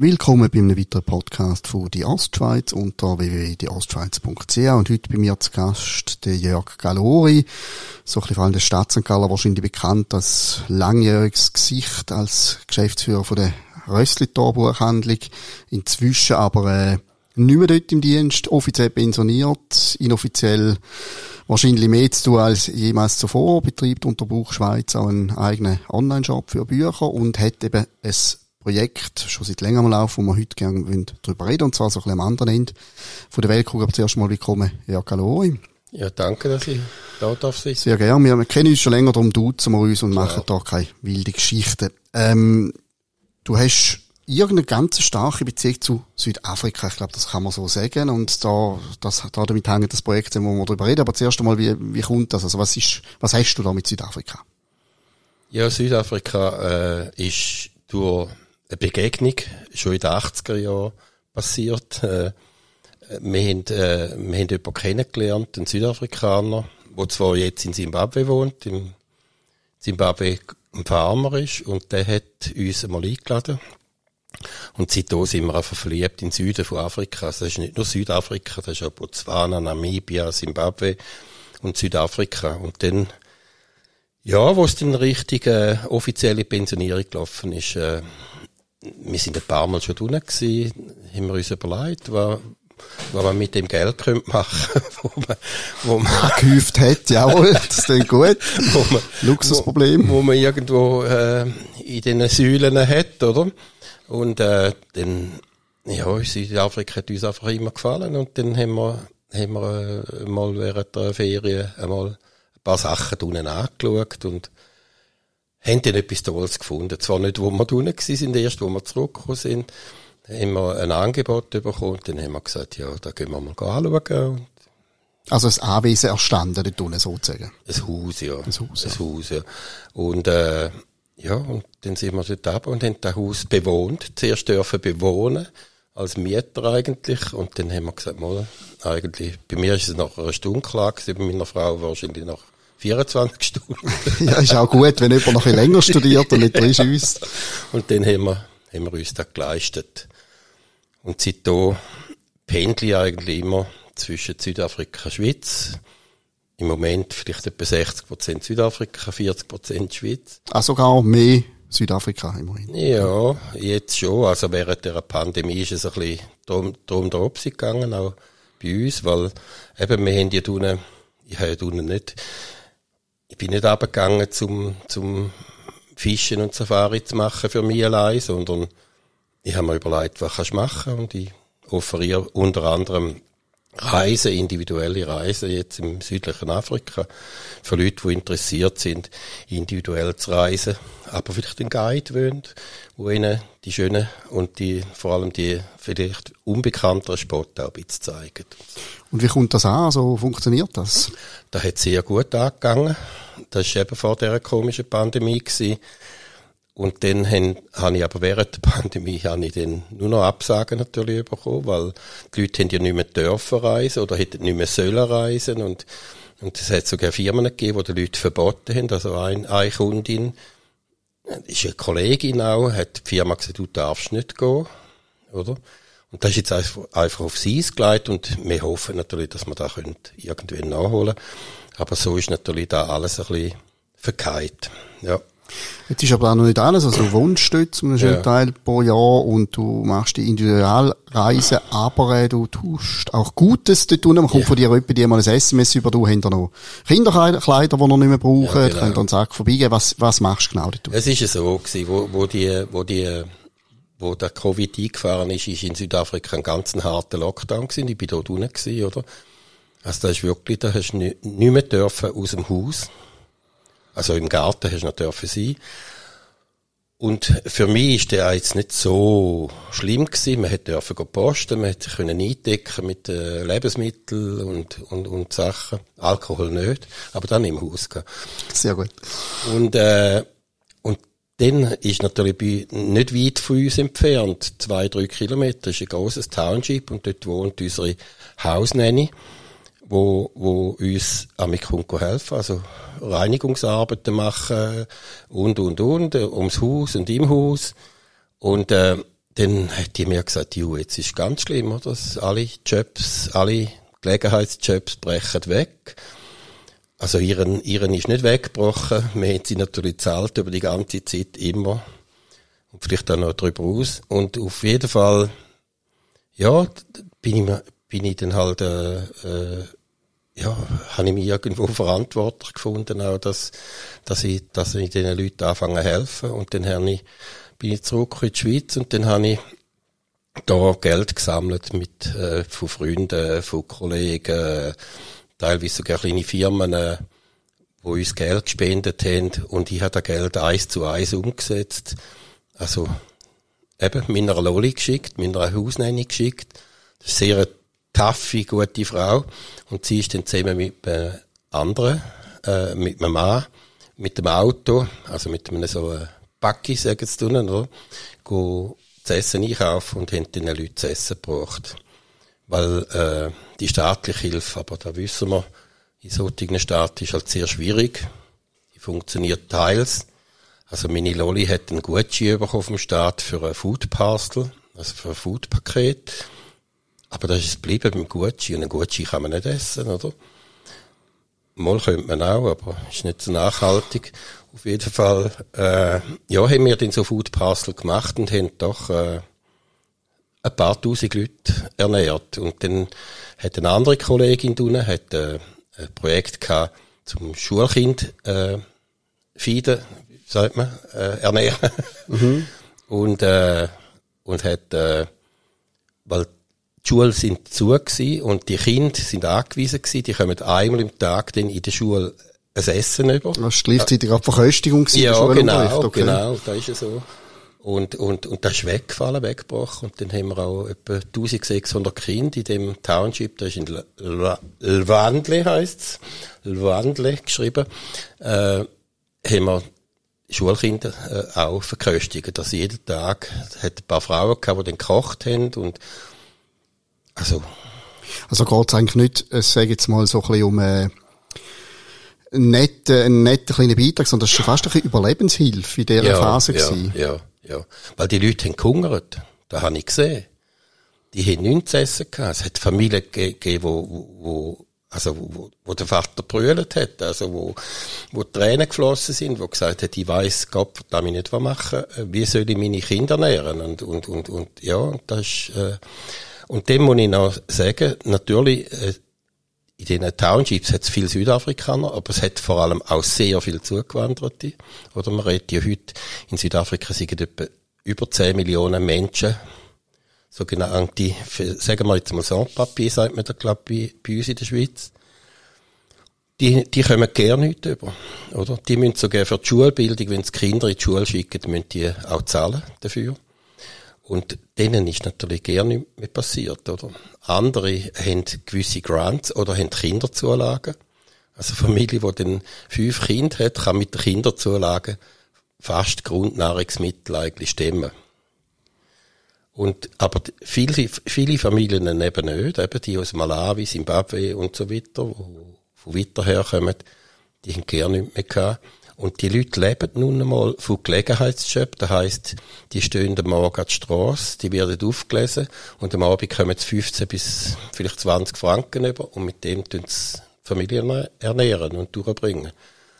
Willkommen bei einem weiteren Podcast von «Die Ostschweiz» unter www.dieostschweiz.ch und heute bei mir zu Gast der Jörg Galori, so ein bisschen vor allem der Stadt St. Gallen wahrscheinlich bekannt als langjähriges Gesicht als Geschäftsführer von der Rösslitor Buchhandlung, inzwischen aber äh, nicht mehr dort im Dienst, offiziell pensioniert, inoffiziell wahrscheinlich mehr zu tun als jemals zuvor, betreibt unter Buch Schweiz auch einen eigenen Online-Shop für Bücher und hat eben ein Projekt schon seit längerem Lauf, wo wir heute gerne darüber reden und zwar so ein bisschen am anderen Ende von der Weltkugel. Aber zuerst mal willkommen, Jörg Galori. Ja, danke, dass ich da darf sein. Sehr gerne. Wir kennen uns schon länger, darum duzen wir uns und ja. machen da keine wilde Geschichten. Ähm, du hast irgendeine ganz starke Beziehung zu Südafrika. Ich glaube, das kann man so sagen. Und da, das, da damit hängt das Projekt, wo wir darüber reden. Aber zuerst einmal, wie, wie kommt das? Also was ist, was hast du da mit Südafrika? Ja, Südafrika, äh, ist durch eine Begegnung schon in den 80er Jahren passiert. Äh, wir haben, äh, wir haben jemanden kennengelernt, einen Südafrikaner, der zwar jetzt in Zimbabwe wohnt, in Zimbabwe ein Farmer ist, und der hat uns einmal eingeladen. Und seitdem sind wir einfach verliebt in den Süden von Afrika. Also das ist nicht nur Südafrika, das ist auch Botswana, Namibia, Zimbabwe und Südafrika. Und dann, ja, wo es dann richtig äh, offizielle Pensionierung gelaufen ist, äh, wir sind ein paar Mal schon drinnen gewesen, haben wir uns überlegt, was, was man mit dem Geld könnte machen, wo man, wo man gehäuft hat, jawohl, das klingt gut. wo man, Luxusproblem. Wo, wo man irgendwo, äh, in den Säulen hat, oder? Und, äh, dann, ja, Südafrika hat uns einfach immer gefallen und dann haben wir, haben wir, äh, mal während der Ferien einmal ein paar Sachen drinnen angeschaut und, haben dann etwas Tolles gefunden. Zwar nicht, wo wir drinnen sind, erst wo wir zurückgekommen sind, haben wir ein Angebot bekommen und dann haben wir gesagt, ja, da gehen wir mal anschauen. Also ein Anwesen erstanden dort unten sozusagen? Ein Haus, ja. Ein Haus, ja. Ein Haus, ja. Und, äh, ja, und dann sind wir dort ab und haben das Haus bewohnt. Zuerst dürfen bewohnen, als Mieter eigentlich. Und dann haben wir gesagt, mal, eigentlich, bei mir ist es nach einer Stunde klar gewesen, bei meiner Frau wahrscheinlich nach 24 Stunden. ja, ist auch gut, wenn jemand noch ein länger studiert und nicht drin ist. Und dann haben wir, haben wir uns das geleistet. Und seitdem pendle ich eigentlich immer zwischen Südafrika und Schweiz. Im Moment vielleicht etwa 60% Südafrika, 40% Schweiz. Ah, sogar mehr Südafrika immerhin. Ja, jetzt schon. Also während der Pandemie ist es ein bisschen drum, drum drauf gegangen, auch bei uns, weil eben wir haben ja unten, ich habe ja unten nicht ich bin nicht abgegangen zum, zum Fischen und Safari zu machen für mich allein, sondern ich habe mir überlegt, was kannst du machen und ich offeriere unter anderem Reisen, individuelle Reisen jetzt im südlichen Afrika für Leute, die interessiert sind, individuell zu reisen, aber vielleicht einen Guide wollen, wo ihnen die schönen und die, vor allem die vielleicht unbekannteren Spots auch ein bisschen zeigen. Und wie kommt das an? So funktioniert das? Das hat sehr gut angegangen. Das war eben vor dieser komischen Pandemie. Gewesen. Und dann habe ich aber während der Pandemie habe ich dann nur noch Absagen natürlich bekommen, weil die Leute haben ja nicht mehr dürfen reisen oder hätten nicht mehr sollen reisen und, und es hat sogar Firmen gegeben, die die Leute verboten haben. Also ein, eine Kundin, ist eine Kollegin auch, hat die Firma gesagt, du darfst nicht gehen, oder? Und das ist jetzt einfach aufs Eis gelegt und wir hoffen natürlich, dass wir da irgendwann nachholen Aber so ist natürlich da alles ein bisschen verkeilt, ja. Jetzt ist aber auch noch nicht alles, also du wohnst dort zum ja. Teil pro Jahr und du machst die Individualreise, aber äh, du tust auch Gutes dort unten. Man kommt ja. von dir jemand, die mal ein SMS über, du hast noch Kinderkleider, die ihr nicht mehr brauchen, ja, genau. könnt dann sagen, vorbeigehen. Was, was machst du genau dort? Es ist ja so gewesen, wo, wo die, wo die, wo der Covid eingefahren ist, ist in Südafrika ein ganz harter Lockdown gewesen. Ich bin dort unten gewesen, oder? Also da ist wirklich, da hast du nicht, nicht mehr dürfen aus dem Haus also im Garten hast du noch für sie. Und für mich ist der jetzt nicht so schlimm gewesen. Man hätte dürfen posten, man hätte können eindecken mit äh, Lebensmitteln und, und, und Sachen. Alkohol nicht, aber dann im Haus gehen. Sehr gut. Und, äh, und dann ist natürlich bei, nicht weit von uns entfernt, zwei, drei Kilometer, ist ein grosses Township und dort wohnt unsere Hausnanny wo, wo uns Amikunko helfen, also Reinigungsarbeiten machen und, und, und, äh, ums Haus und im Haus. Und, äh, dann hat die mir gesagt, ju, jetzt ist ganz schlimm, oder? Alle Jobs, alle Gelegenheitsjobs brechen weg. Also ihren, ihren ist nicht weggebrochen. Wir haben sie natürlich zahlt über die ganze Zeit immer. Und vielleicht auch noch drüber aus. Und auf jeden Fall, ja, bin ich, bin ich dann halt, äh, äh, ja, habe ich mich irgendwo verantwortlich gefunden, auch, dass, dass ich, dass ich diesen Leuten anfange helfen. Und dann habe ich, bin ich zurück in die Schweiz und dann habe ich da Geld gesammelt mit, äh, von Freunden, von Kollegen, teilweise sogar kleine Firmen, äh, wo uns Geld gespendet haben und ich habe das Geld eins zu eins umgesetzt. Also eben meiner Loli geschickt, meiner Hausnanny geschickt. Das ist sehr taffe, gute Frau und sie ist dann zusammen mit einem anderen, äh, mit meinem Mann, mit dem Auto, also mit einem so einem Backi, sagen sie tun, oder? Go zu essen einkaufen und haben den Leuten zu essen gebracht. Weil äh, die staatliche Hilfe, aber da wissen wir, in solchen Staaten ist halt sehr schwierig. Die funktioniert teils. Also meine Loli hat einen Gutschein bekommen vom Staat für ein Food Parcel, also für ein Foodpaket. Aber das ist geblieben beim Gutschein. Und ein Gutschein kann man nicht essen, oder? Mal könnte man auch, aber ist nicht so nachhaltig. Auf jeden Fall, äh, ja, haben wir den so Food Parcel gemacht und haben doch äh, ein paar tausend Leute ernährt. Und dann hat eine andere Kollegin tun, hat äh, ein Projekt gehabt zum Schulkind äh, feeden, sagt man, äh, ernähren. Mhm. und, äh, und hat, äh, weil die Schulen sind zu gewesen und die Kinder sind angewiesen gewesen, die kommen einmal im Tag dann in der Schule ein Essen über. Das war gleichzeitig auch Verköstigung Ja, genau, okay. genau, da ist es so. Und, und, und das ist weggefallen, weggebrochen. Und dann haben wir auch etwa 1600 Kinder in dem Township, das ist in Lwandle heisst's, Lwandle geschrieben, äh, haben wir Schulkinder äh, auch verköstigen. Das jeden Tag hat ein paar Frauen gehabt, die dann gekocht haben und also also geht es eigentlich nicht, ich sage jetzt mal so ein bisschen um äh, einen netten, einen netten kleinen Beitrag, sondern das ist schon fast ein bisschen Überlebenshilfe in dieser ja, Phase ja, gewesen. Ja, ja. Weil die Leute haben gehungert. Das habe ich gesehen. Die haben nichts zu essen gehabt. Es hat Familien gegeben, wo, wo also wo, wo der Vater brüllt hat, also wo, wo Tränen geflossen sind, wo gesagt hat, ich weiß, Gott wird damit nicht was machen, wie soll ich meine Kinder ernähren und und und und ja, das ist, äh, und dem muss ich noch sagen, natürlich äh, in den Townships hat es viele Südafrikaner, aber es hat vor allem auch sehr viele Zugewanderte. Oder man redet ja heute, in Südafrika sind etwa über 10 Millionen Menschen, sogenannte, sagen wir jetzt mal Sans-Papier, sagt man da, glaube bei, bei uns in der Schweiz. Die, die kommen gerne nicht über, oder? Die müssen sogar für die Schulbildung, wenn sie Kinder in die Schule schicken, müssen die auch zahlen dafür. Und denen ist natürlich gerne nicht mehr passiert, oder? Andere haben gewisse Grants oder haben Kinderzulagen. Also Familie, die dann fünf Kinder hat, kann mit den Kinderzulagen fast Grundnahrungsmittel eigentlich stemmen. Und, aber viele, viele Familien eben nicht, eben die aus Malawi, Zimbabwe und so weiter, wo von weiter herkommen, die haben gerne nicht mehr gehabt. Und die Leute leben nun einmal von Gelegenheitsjob. Das heisst, die stehen am Morgen an der Strasse, die werden aufgelesen und am Abend kommen sie 15 bis vielleicht 20 Franken über und mit dem tun sie Familien ernähren und durchbringen.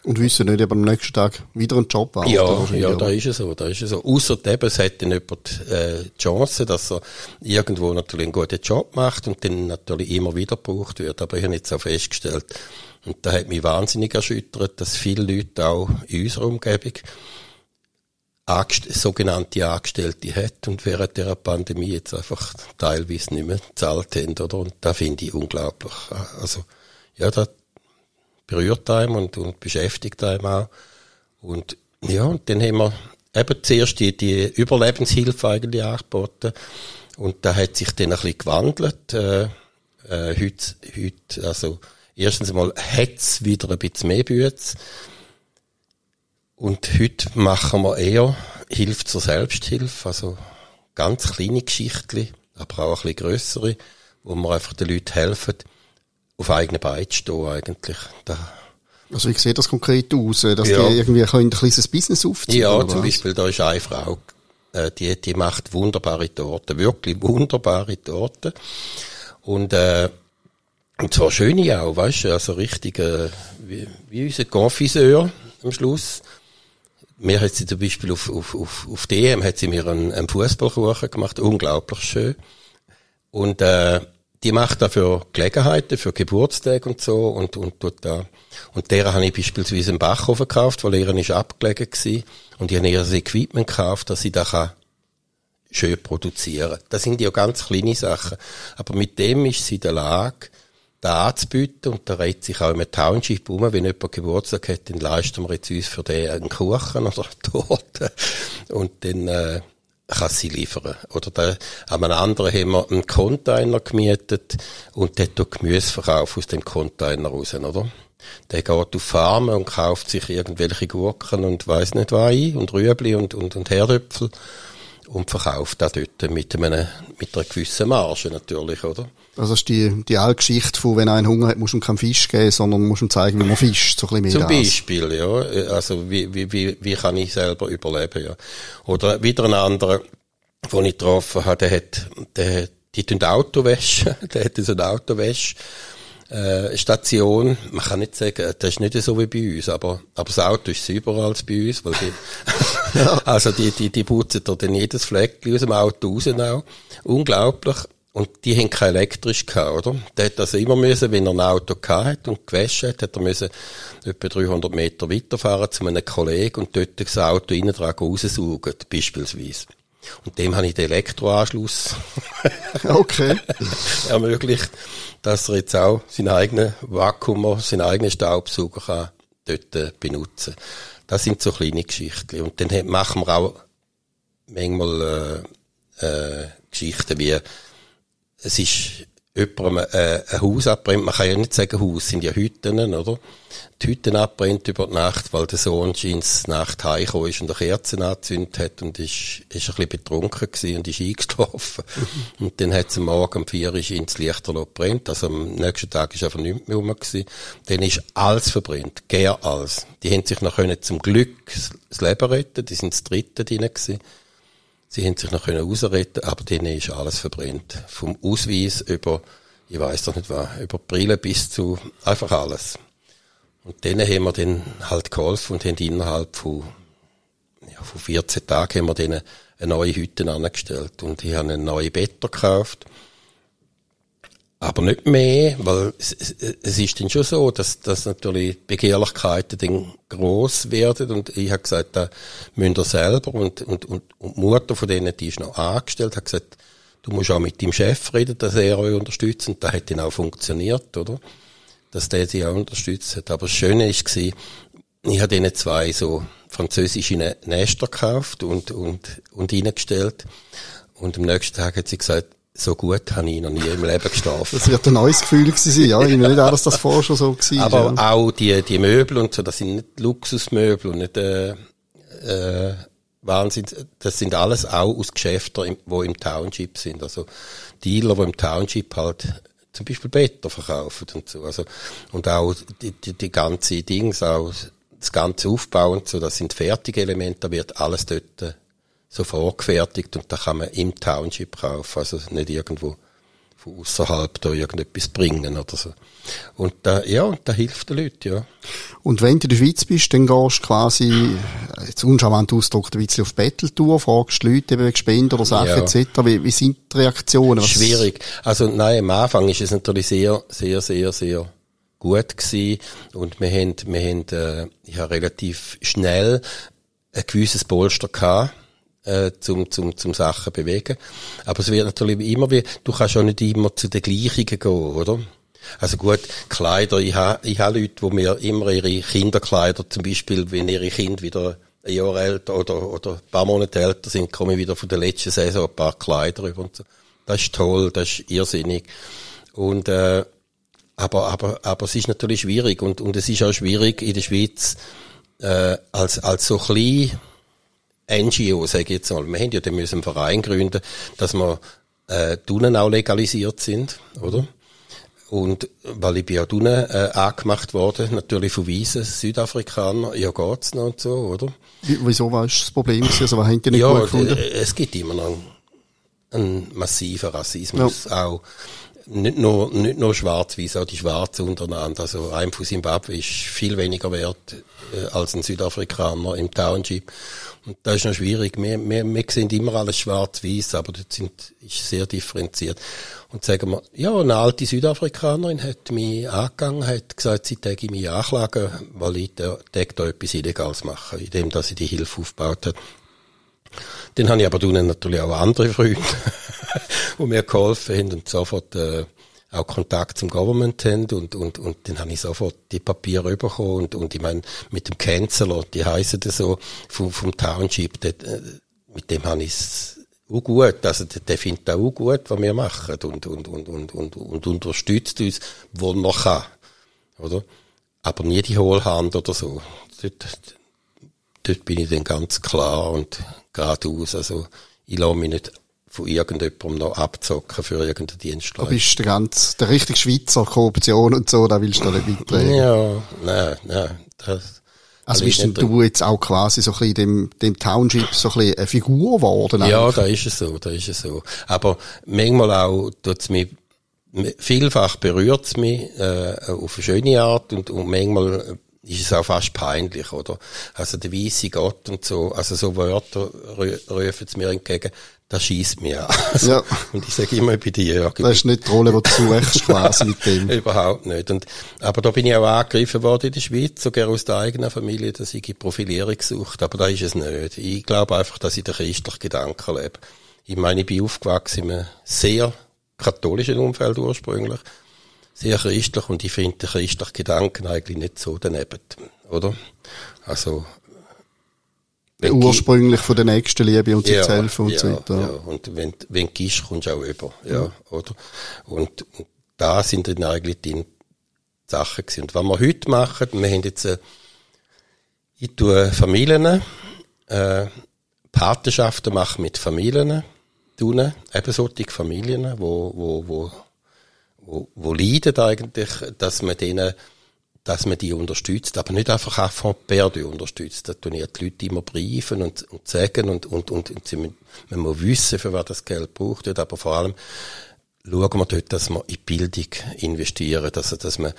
Und wissen nicht, ob am nächsten Tag wieder einen Job hat. Ja, ja, da ist es so, da ist es so. Ausser eben, es hat dann jemand, äh, die Chance, dass er irgendwo natürlich einen guten Job macht und dann natürlich immer wieder gebraucht wird. Aber ich habe jetzt auch festgestellt, und da hat mich wahnsinnig erschüttert, dass viele Leute auch in unserer Umgebung sogenannte Angestellte hat und während der Pandemie jetzt einfach teilweise nicht mehr gezahlt haben, oder? Und da finde ich unglaublich. Also, ja, das berührt einem und, und beschäftigt einem auch. Und, ja, und dann haben wir eben zuerst die, die Überlebenshilfe eigentlich angeboten. Und da hat sich dann ein bisschen gewandelt. Äh, äh, heute, heute, also, Erstens einmal hat's wieder ein bisschen mehr Bütze. Und heute machen wir eher Hilfe zur Selbsthilfe, also ganz kleine Geschichten, aber auch ein bisschen grössere, wo wir einfach den Leuten helfen, auf eigenen Beinen stehen eigentlich. Da, also wie sieht das konkret aus? Dass ja. die irgendwie ein kleines Business aufziehen Ja, zum was? Beispiel, da ist eine Frau, äh, die, die macht wunderbare Torten, wirklich wunderbare Torten. Und, äh, und zwar schöne auch, weißt du, also richtig, äh, wie, wie unser Confiseur am Schluss. Mir hat sie zum Beispiel auf, auf, auf, auf DM hat sie mir einen, einen Fußballkuchen gemacht, unglaublich schön. Und, äh, die macht da für Gelegenheiten, für Geburtstage und so und, und tut da. Und der habe ich beispielsweise einen Backofen gekauft, weil er ist abgelegen gewesen. Und ich habe ihr das Equipment gekauft, dass sie da kann schön produzieren. Das sind ja ganz kleine Sachen. Aber mit dem ist sie in der Lage, da anzubieten und da redet sich auch im Township um, wenn jemand Geburtstag hat, dann leisten wir jetzt uns für den einen Kuchen oder eine Torte. Und dann, äh, kann sie liefern. Oder da, an einem anderen haben wir einen Container gemietet und dort tut Gemüseverkauf aus dem Container raus, oder? Der geht auf Farmen und kauft sich irgendwelche Gurken und weiss nicht was ein und Rüebli und, und, und Herdöpfel und verkauft das dort mit, einem, mit einer gewissen Marge natürlich, oder? Also ist die, die alte Geschichte von, wenn einer Hunger hat, muss man keinen Fisch geben, sondern muss ihm zeigen, wie man fischt, so ein bisschen mehr Zum Beispiel, ja. Also wie, wie, wie, wie kann ich selber überleben, ja. Oder wieder ein anderer, den ich getroffen habe, der hat, der, die tun Autowäsche, der hat so eine Autowäsche, äh, Station, man kann nicht sagen, das ist nicht so wie bei uns, aber, aber das Auto ist sauberer als bei uns, weil die, ja. also die, die, die putzen da dann jedes Fleckchen aus dem Auto raus auch. Unglaublich. Und die haben kein elektrisch gehabt, oder? Der hat also immer müssen, wenn er ein Auto gehabt hat und gewaschen hat, hat er müssen etwa 300 Meter weiterfahren zu einem Kollegen und dort das Auto innen dran raussaugen, beispielsweise. Und dem habe ich den Elektroanschluss okay. ermöglicht, dass er jetzt auch seinen eigenen Vakuum, seinen eigenen Staubsauger kann dort äh, benutzen. Das sind so kleine Geschichten. Und dann machen wir auch manchmal äh, äh, Geschichten wie es ist jemandem äh, ein Haus abbrennt, man kann ja nicht sagen Haus, sind ja Hütten, oder? Die Hütten abbrennt über die Nacht, weil der Sohn scheint Nacht heimgekommen ist und eine Kerze angezündet hat und ist, ist ein bisschen betrunken gewesen und ist eingeschlafen. und dann hat es am Morgen um vier Uhr ins Lichterloh brennt, also am nächsten Tag ist einfach nichts mehr rum gewesen. Dann ist alles verbrennt, gär alles. Die haben sich noch können zum Glück das Leben retten, die sind das dritte drin gewesen. Sie haben sich noch rausretten aber denen ist alles verbrennt. Vom Ausweis über, ich weiß doch nicht was, über Brille bis zu einfach alles. Und denen haben wir dann halt geholfen und haben innerhalb von, ja, von 14 Tagen haben wir denen eine neue Hütte angestellt. Und ich habe einen neuen Bett gekauft aber nicht mehr, weil es, ist dann schon so, dass, dass natürlich Begehrlichkeiten dann gross werden und ich habe gesagt, da müsst ihr selber und, und, und, und die Mutter von denen, die ist noch angestellt, hat gesagt, du musst auch mit dem Chef reden, dass er euch unterstützt und das hat dann auch funktioniert, oder? Dass der sie auch unterstützt hat. Aber das Schöne ist gewesen, ich habe denen zwei so französische Nester gekauft und, und, und reingestellt und am nächsten Tag hat sie gesagt, so gut habe ich noch nie im Leben geschlafen. Das wird ein neues Gefühl gewesen sein, ja. Ich nehme nicht an, dass das vorher schon so war. Aber ja. auch die, die Möbel und so, das sind nicht Luxusmöbel und nicht, äh, äh, Wahnsinn. Das sind alles auch aus Geschäften, die im Township sind. Also Dealer, die im Township halt zum Beispiel Better verkaufen und so. Also, und auch die, die, die ganze Dings, auch das ganze Aufbau und so, das sind fertige Elemente, da wird alles dort so vorgefertigt und da kann man im Township kaufen, also nicht irgendwo von außerhalb da irgendetwas bringen oder so. Und da, ja, und da hilft den Leuten, ja. Und wenn du in der Schweiz bist, dann gehst du quasi, jetzt uncharmant ausgedrückt, ein bisschen auf Battletour, fragst Leute eben wegen Spenden oder Sachen ja. etc. Wie, wie sind die Reaktionen? Was Schwierig. Also nein, am Anfang ist es natürlich sehr, sehr, sehr, sehr gut gewesen und wir haben, wir haben, äh, ich habe relativ schnell ein gewisses Polster gehabt äh, zum, zum, zum Sachen bewegen. Aber es wird natürlich immer wie, du kannst auch nicht immer zu den gleichen gehen, oder? Also gut, Kleider, ich habe ich ha Leute, die mir immer ihre Kinderkleider, zum Beispiel, wenn ihre Kinder wieder ein Jahr älter oder, oder ein paar Monate älter sind, komme ich wieder von der letzten Saison ein paar Kleider über und so. Das ist toll, das ist irrsinnig. Und, äh, aber, aber, aber es ist natürlich schwierig und, und es ist auch schwierig in der Schweiz, äh, als, als so klein, NGO, sage ich jetzt mal. Wir haben ja dann müssen einen Verein gründen, dass wir äh, Tunen auch legalisiert sind, oder? und weil ich bin ja unten äh, angemacht worden, natürlich von Weißen Südafrikaner, ja geht's noch und so, oder? Wie, wieso war das Problem? Also, was haben die nicht ja, gut gefunden? äh, es gibt immer noch einen, einen massiven Rassismus, auch nicht nur, nicht nur schwarz-weiß, auch die Schwarzen untereinander. Also ein von Zimbabwe ist viel weniger wert äh, als ein Südafrikaner im Township. Und das ist noch schwierig. Wir, wir, wir sehen immer alles schwarz-weiß, aber das sind, ist sehr differenziert. Und sagen wir, ja, eine alte Südafrikanerin hat mich angegangen, hat gesagt, sie täge mich anklagen, weil ich da, da etwas Illegales mache, indem dass sie die Hilfe aufgebaut hat. Dann habe ich aber natürlich auch andere Freunde, die mir geholfen haben und sofort äh, auch Kontakt zum Government haben und, und, und dann habe ich sofort die Papiere bekommen und, und ich meine, mit dem Canceller, die heißen das so, vom, vom Township, dort, äh, mit dem habe ich es auch gut, also der, der findet auch gut, was wir machen und, und, und, und, und, und unterstützt uns, wo er noch kann, oder? Aber nie die Hohlhand oder so. Dort, dort bin ich dann ganz klar und geradeaus. Also, ich lasse mich nicht von irgendjemandem noch abzocken für irgendeine Du Dienstleistung. bist der ganz, der richtige Schweizer Korruption und so, da willst du nicht mittragen. Ja, nein, nein. Das, Also bist denn du jetzt auch quasi so ein bisschen dem, dem Township so ein bisschen eine Figur geworden? Ja, eigentlich? da ist es so, da ist es so. Aber manchmal auch tut's mich, vielfach berührt's mich äh, auf eine schöne Art und, und manchmal ist es auch fast peinlich, oder? Also der weisse Gott und so, also so Wörter rü- rufen es mir entgegen, das schießt mir an. Also, Ja. Und ich sage immer, bin die Jörg. Das ist nicht die Rolle, die du suchst quasi mit dem. Überhaupt nicht. Und, aber da bin ich auch angegriffen worden in der Schweiz, sogar aus der eigenen Familie, dass ich Profilierung gesucht. Aber da ist es nicht. Ich glaube einfach, dass ich den christlichen Gedanken lebe. Ich meine, ich bin aufgewachsen in einem sehr katholischen Umfeld ursprünglich. Sehr christlich und ich finde den christlichen Gedanken eigentlich nicht so daneben. Oder? Also, wenn Ursprünglich von der nächsten Liebe und sich zu helfen und ja, so weiter. Ja. Und wenn, wenn du gehst, kommst du auch über. Ja, oder? Und, und da sind dann eigentlich die Sachen gewesen. Und was wir heute machen, wir haben jetzt, äh, ich tue Familien, äh, Patenschaften machen mit Familien, tun, eben solche Familien, wo, wo, wo, wo, wo leiden eigentlich, dass man denen, dass man die unterstützt, aber nicht einfach auch von Perdue unterstützt. Da tun ja die Leute immer briefen und, und sagen und, und, und, und sie müssen, man muss wissen, für was das Geld braucht wird, aber vor allem schauen wir dort, dass wir in Bildung investieren, dass, dass man,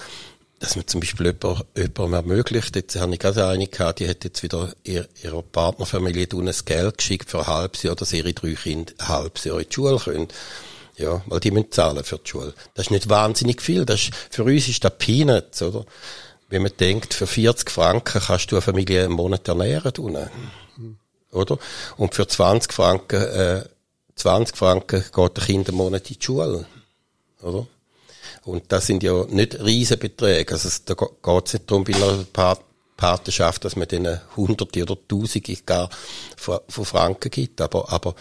dass man zum Beispiel jemand, jemandem ermöglicht, jetzt habe ich gerade eine gehabt, die hat jetzt wieder ihr, ihrer Partnerfamilie ein Geld geschickt für ein halbes Jahr, dass ihre drei Kinder ein halbes Jahr in die Schule können. Ja, weil die müssen zahlen für die Schule. Das ist nicht wahnsinnig viel. Das ist, für uns ist das Peanuts, oder? Wenn man denkt, für 40 Franken kannst du eine Familie einen Monat ernähren, tun. Oder? Und für 20 Franken, äh, 20 Franken geht der Kind einen Monat in die Schule. Oder? Und das sind ja nicht Riesenbeträge. Also es- da geht es nicht darum, bei einer Pa- Patenschaft, dass man denen Hunderte oder Tausende gar von Franken gibt. Aber, aber,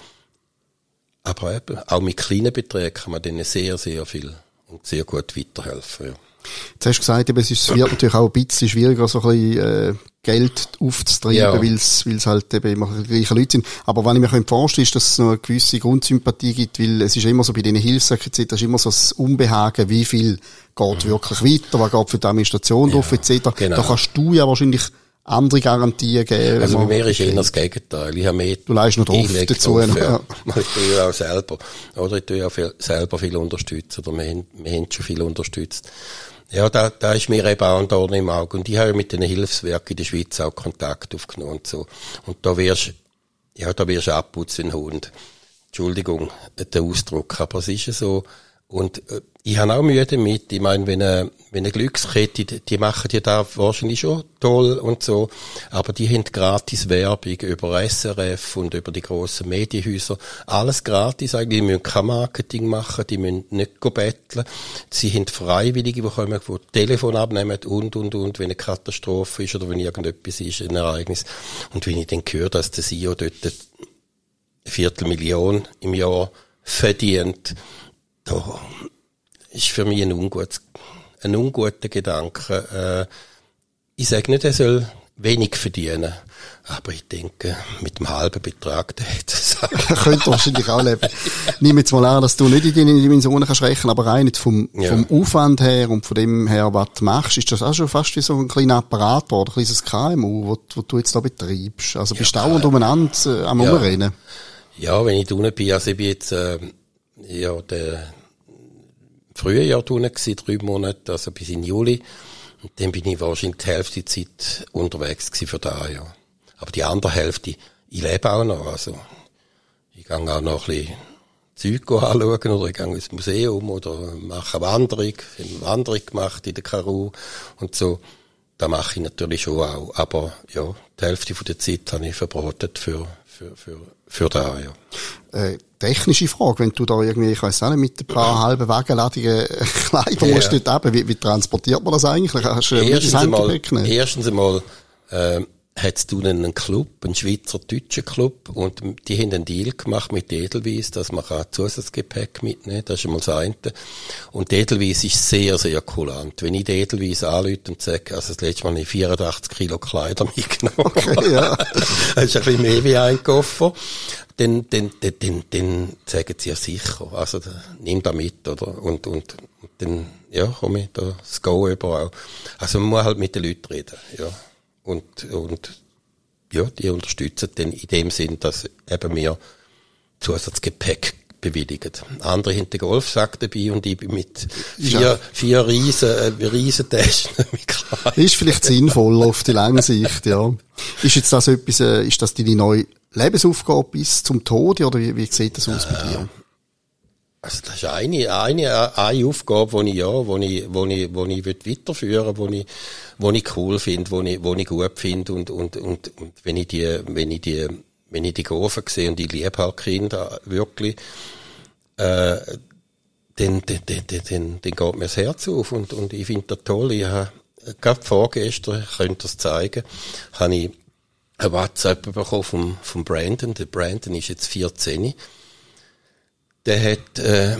aber eben, auch mit kleinen Beträgen kann man denen sehr, sehr viel und sehr gut weiterhelfen. Ja. Jetzt hast du gesagt, eben, es ist, es wird natürlich auch ein bisschen schwieriger, so ein bisschen, äh, Geld aufzutreiben, Ja. weil es halt eben immer die gleichen Leute sind. Aber wenn ich mir vorstellen ist, dass es noch eine gewisse Grundsympathie gibt, weil es ist immer so bei diesen Hilfssäcken etc., ist immer so das Unbehagen, wie viel geht wirklich weiter, was geht für die Administration drauf etc. genau. Da kannst du ja wahrscheinlich andere Garantien geben. Also bei mir ist eher das Gegenteil. Ich habe mehr Du leist noch drauf dazu, drauf, ja. Ich tue ja auch selber. Oder ich tue ja viel, selber viel unterstützen. Oder wir haben, wir haben schon viel unterstützt. Ja, da, da ist mir eben auch ein Dorn im Auge. Und ich habe ja mit den Hilfswerken in der Schweiz auch Kontakt aufgenommen und so. Und da wirst, ja, da wirst du abputzen Hund. Entschuldigung, der Ausdruck, aber es ist ja so. Und äh, ich habe auch Mühe damit. Ich meine, wenn eine, wenn eine Glückskette, die, machen ja da wahrscheinlich schon toll und so, aber die haben gratis Werbung über SRF und über die grossen Medienhäuser. Alles gratis eigentlich. Die müssen kein Marketing machen, die müssen nicht betteln. Sie haben Freiwillige, die kommen, die Telefon abnehmen und, und, und, wenn eine Katastrophe ist oder wenn irgendetwas ist, ein Ereignis. Und wenn ich dann höre, dass der CEO dort eine Viertelmillion im Jahr verdient, da ist für mich ein ungutes, ein unguter Gedanke. Äh, ich sage nicht, er soll wenig verdienen. Aber ich denke, mit dem halben Betrag, der hätte es Könnte wahrscheinlich auch leben. Nimm jetzt mal an, dass du nicht in deine Dimensionen kannst rechnen, aber rein vom, ja. vom Aufwand her und von dem her, was du machst, ist das auch schon fast wie so ein kleiner Apparat oder ein kleines KMU, wo, wo du jetzt da betreibst. Also bist du dauernd umeinander äh, am ja. Umrennen. Ja, wenn ich da unten bin, also ich bin jetzt, äh, ja, der frühe Jahr unten gewesen, drei Monate, also bis in Juli. Und dann bin ich wahrscheinlich die Hälfte der Zeit unterwegs gewesen für da, ja. Aber die andere Hälfte, ich lebe auch noch, also. Ich gehe auch noch ein bisschen Zeug anschauen oder ich gehe ins Museum oder mache eine Wanderung, ich eine Wanderung gemacht in der Karu und so. Da mache ich natürlich schon auch. Aber ja, die Hälfte der Zeit habe ich verbratet für, für, für, für da, ja. Äh, technische Frage, wenn du da irgendwie, ich weiß auch nicht, mit ein paar halben Wagenladungen Kleider ja. musst dort eben, wie, wie transportiert man das eigentlich? Hast du erstens einmal, erstens einmal, äh, hat es einen Club, einen Schweizer-deutschen Club, und die haben einen Deal gemacht mit Edelweiss, dass man Zusatzgepäck mitnehmen kann. Das ist einmal das eine. Und Edelweiss ist sehr, sehr kulant. Wenn ich Edelweiss anrufe und sage, also das letzte Mal habe ich 84 Kilo Kleider mitgenommen. Okay, ja. das ist ein bisschen mehr wie ein Koffer. Dann, dann, dann, dann, dann sagen sie ja sicher, also nimm da mit, oder? Und, und, und dann, ja, komme ich da das Go überall. Also man muss halt mit den Leuten reden, ja und, und ja, die unterstützen dann in dem Sinn, dass eben wir Zusatzgepäck bewilligen. Andere haben den Golfsack dabei und ich bin mit vier, ja. vier riesen, äh, riesen Taschen Ist vielleicht sinnvoll auf die lange Sicht, ja. Ist jetzt das etwas, äh, ist das deine neue Lebensaufgabe bis zum Tode oder wie, wie sieht das aus äh, bei dir? Also das ist eine, eine, eine Aufgabe, die ich, ja, wo ich, wo ich, wo ich weiterführen will, die ich, wo ich cool finde, wo ich, wo ich gut finde und, und, und, und wenn ich die, wenn ich die, wenn ich die Gofen sehe und ich liebe halt Kinder wirklich, äh, dann, dann, dann, dann, dann geht mir das Herz auf und, und ich finde das toll. Ich habe gerade vorgestern, ich könnte das zeigen, habe ich ein WhatsApp bekommen vom, vom Brandon. Der Brandon ist jetzt 14 der hat, äh,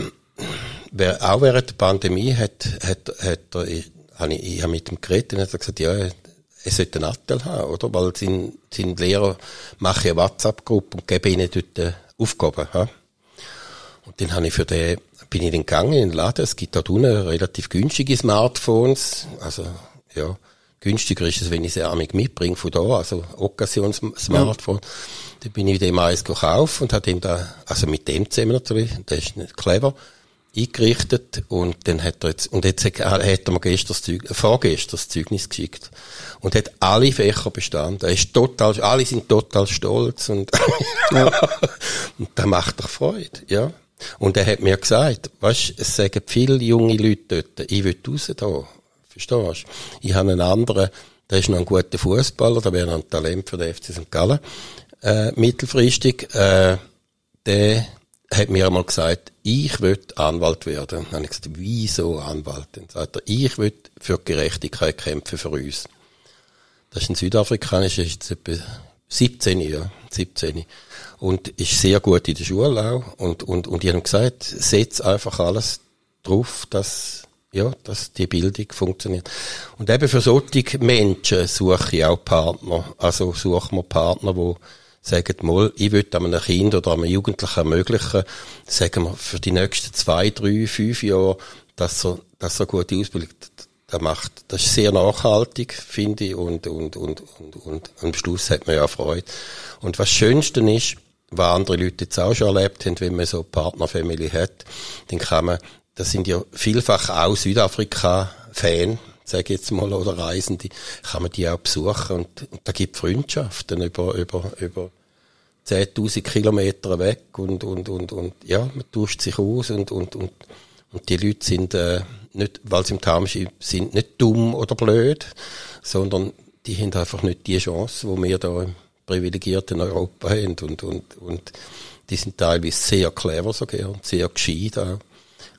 auch während der Pandemie hat, hat, hat er, ich, ich, habe mit ihm geredet und hat gesagt, ja, er sollte einen Attel haben, oder? Weil sein, sein Lehrer macht eine WhatsApp-Gruppe und gebe ihnen dort Aufgaben, ha? Und dann habe ich für den, bin ich dann gegangen in den Laden, es gibt dort unten relativ günstige Smartphones, also, ja, günstiger ist es, wenn ich sie armig mitbringe von da, also Occasion-Smartphone. Ja. Dann bin ich dem eins gekauft und habe ihm da, also mit dem zusammen natürlich, der ist nicht clever, eingerichtet und dann hat er jetzt, und jetzt hat er mir gestern das Zeug, vorgestern das Zeugnis geschickt und hat alle Fächer bestanden. Er ist total, alle sind total stolz und, ja. und das macht doch Freude, ja. Und er hat mir gesagt, weißt, es sagen viele junge Leute dort, ich will raus da. Verstehst du? Ich habe einen anderen, der ist noch ein guter Fußballer, der wäre ein Talent für den FC St. Gallen äh, mittelfristig, äh, der hat mir einmal gesagt, ich will Anwalt werden. Dann habe ich gesagt, wieso Anwalt? Dann sagt er, ich will für Gerechtigkeit kämpfen für uns. Das ist ein Südafrikanischer, ist jetzt etwa 17, ja, 17. Und ist sehr gut in der Schule auch. Und, und, und die haben gesagt, setz einfach alles drauf, dass, ja, dass die Bildung funktioniert. Und eben für solche Menschen suche ich auch Partner. Also suchen wir Partner, die sagen mal, ich würde einem Kind oder einem Jugendlichen ermöglichen, sagen wir, für die nächsten zwei, drei, fünf Jahre, dass er, dass er gute Ausbildung da macht. Das ist sehr nachhaltig, finde ich, und, und, und, und, und am Schluss hat man ja Freude. Und was Schönste ist, was andere Leute jetzt auch schon erlebt haben, wenn man so eine Partnerfamilie hat, dann kann man, das sind ja vielfach auch Südafrika-Fan, sage ich jetzt mal, oder Reisende, kann man die auch besuchen? Und, und da gibt Freundschaften über, über, über 10.000 Kilometer weg und, und, und, und, ja, man tauscht sich aus und, und, und, und die Leute sind, äh, nicht, weil sie im Township sind, nicht dumm oder blöd, sondern die haben einfach nicht die Chance, wo wir da im privilegierten Europa haben. Und, und, und die sind teilweise sehr clever sogar und sehr gescheit auch.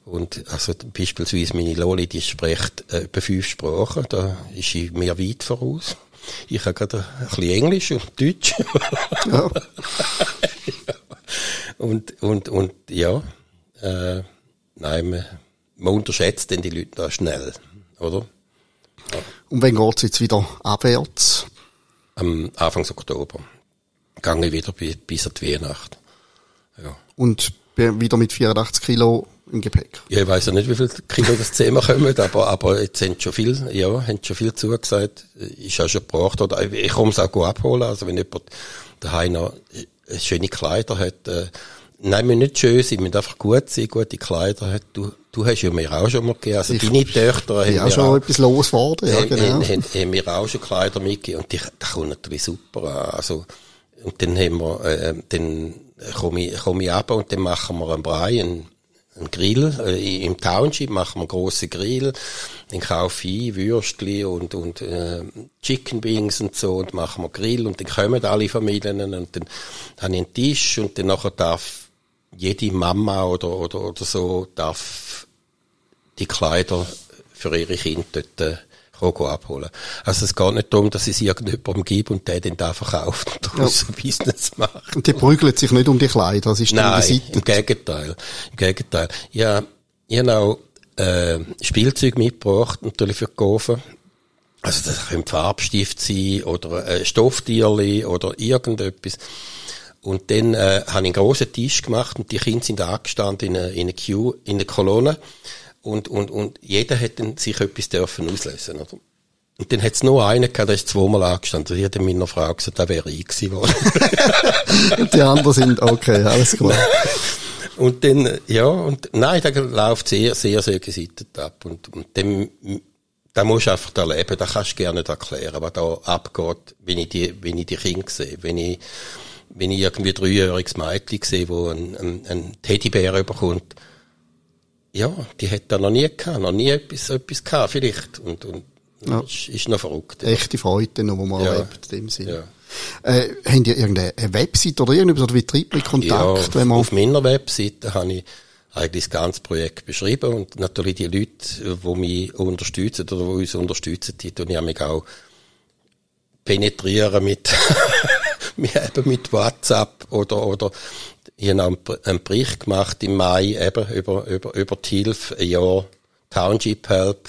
Und also beispielsweise meine Loli, die spricht äh, etwa fünf Sprachen, da ist sie mir weit voraus. Ich habe gerade ein bisschen Englisch und Deutsch. Ja. und, und, und ja, äh, nein, man, man unterschätzt denn die Leute da schnell, oder? Ja. Und wenn geht's jetzt wieder abwärts? am Anfang Oktober. Gange wieder bis, bis an die Weihnacht. Ja. Und wieder mit 84 Kilo im Gepäck. Ja, ich weiß ja nicht, wie viel Kilo das Thema kommen, aber, aber jetzt haben schon viel, ja, haben schon viel zugesagt. Ist auch schon gebracht, oder ich komme es auch gut abholen. Also wenn jemand daheim noch schöne Kleider hat, äh, nein, wir nicht schön sein, wir einfach gut sein, gute Kleider hat. Du, du hast ja mir auch schon mal gegeben. Also ich, deine Töchter haben ja mir schon auch, etwas los worden, ja, genau. Haben, haben, haben mir auch schon Kleider mitgegeben und die, das kommt natürlich super an. Also, und dann haben wir, äh, dann komme ich, komme ich ab und dann machen wir einen Brei, einen, einen Grill. Äh, Im Township machen wir einen grossen Grill. Dann kaufe ich Würstchen und, und äh, Chicken Wings und so und machen wir Grill und dann kommen alle Familien und dann habe ich einen Tisch und dann nachher darf jede Mama oder, oder, oder so darf die Kleider für ihre Kinder dort äh, abholen. Also es geht nicht darum, dass es irgendjemandem gebe und der den da verkauft und daraus ja. ein Business macht. Und die prügeln sich nicht um die Kleider, das ist Nein, die Seite. im Gegenteil. Im Gegenteil. Ja, ich habe auch äh, Spielzeug mitgebracht, natürlich für die Gofen. Also das könnte Farbstift sein oder ein Stofftierli oder irgendetwas. Und dann äh, habe ich einen grossen Tisch gemacht und die Kinder sind angestanden in einer in eine Queue, in einer Kolonne und, und, und jeder dann sich etwas dürfen auslösen, oder? Und dann hat es nur einen gehabt, der ist zweimal angestanden. Ich habe meiner Frau gesagt, da wäre ich gewesen und die anderen sind, okay, alles klar. und dann, ja, und nein, da läuft sehr, sehr, sehr gesittet ab. Und, und dann, da musst du einfach erleben, da kannst du gerne nicht erklären, was da abgeht, wenn ich die, wenn ich die Kinder sehe, wenn ich, wenn ich irgendwie dreijähriges Mädchen sehe, wo ein, ein, ein Teddybär bekommt, ja, die hat er noch nie gehabt, noch nie etwas, etwas gehabt, vielleicht. Und, und ja. ist, ist noch verrückt. Ja. Echte Freude, noch, wo man ja. erlebt, in dem Sinne. Ja. Äh, habt ihr irgendeine Website oder irgendetwas, oder wie treibt man Kontakt? Ja, wenn man auf meiner Webseite habe ich eigentlich das ganze Projekt beschrieben und natürlich die Leute, die mich unterstützen oder die uns unterstützen, die tun ja mich auch penetrieren mit, eben mit WhatsApp oder, oder ich habe einen Bericht gemacht im Mai eben über, über, über die Hilfe, ein Jahr Township Help.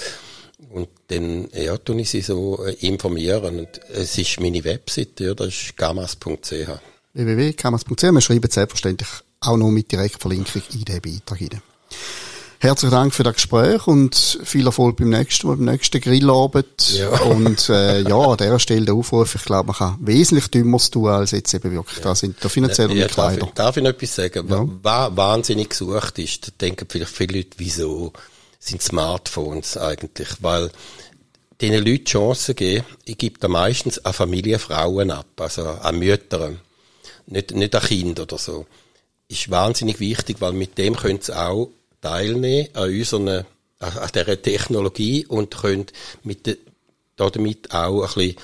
Und dann, ja, tun ich sie so äh, informieren. Und es ist meine Webseite, ja, das ist gamas.ch. www.gamas.ch. Wir schreiben selbstverständlich auch noch mit Direktverlinkung in den Beitrag hinein. Herzlichen Dank für das Gespräch und viel Erfolg beim nächsten, beim nächsten Grillabend. Ja. Und äh, ja, an dieser Stelle der Aufruf, ich glaube, man kann wesentlich dümmeres tun, als jetzt eben wirklich ja. da sind der finanzielle ja, Kleider. Darf ich, darf ich noch etwas sagen? Ja. Was wahnsinnig gesucht ist, da denken vielleicht viele Leute, wieso sind Smartphones eigentlich? Weil diesen Leuten Chancen geben, ich gebe da meistens an Familienfrauen ab, also an Mütter, nicht, nicht an Kinder oder so. Ist wahnsinnig wichtig, weil mit dem können sie auch teilnehmen an unserer, an dieser Technologie und können mit de, damit auch ein bisschen,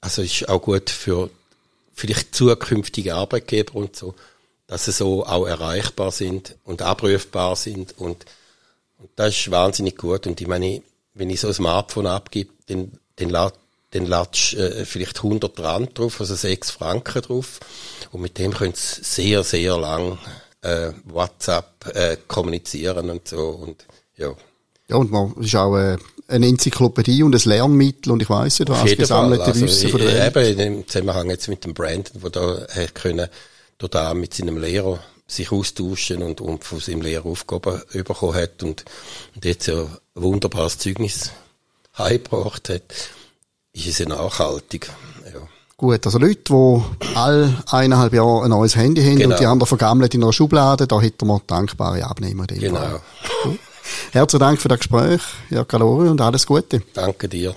also ist auch gut für vielleicht zukünftige Arbeitgeber und so, dass sie so auch erreichbar sind und abrufbar sind und, und das ist wahnsinnig gut. Und ich meine, wenn ich so ein Smartphone abgebe, dann, dann, dann latsch äh, vielleicht 100 Rand drauf, also 6 Franken drauf. Und mit dem können sie sehr, sehr lang äh, WhatsApp äh, kommunizieren und so und ja. Ja, und man ist auch äh, eine Enzyklopädie und ein Lernmittel und ich weiss nicht, was gesammelte also, Wissen von der Welt. Eben im Zusammenhang jetzt mit dem Brandon, wo da äh, können da mit seinem Lehrer sich austauschen und, und von seinem Lehrer Aufgaben bekommen hat und, und jetzt ja ein wunderbares Zeugnis heimgebracht hat, ist es ja nachhaltig. Ja. Gut, also Leute, die all eineinhalb Jahre ein neues Handy haben genau. und die anderen vergammelt in einer Schublade, da hätten wir dankbare Abnehmer. Genau. Herzlichen Dank für das Gespräch, Jörg Galori, und alles Gute. Danke dir.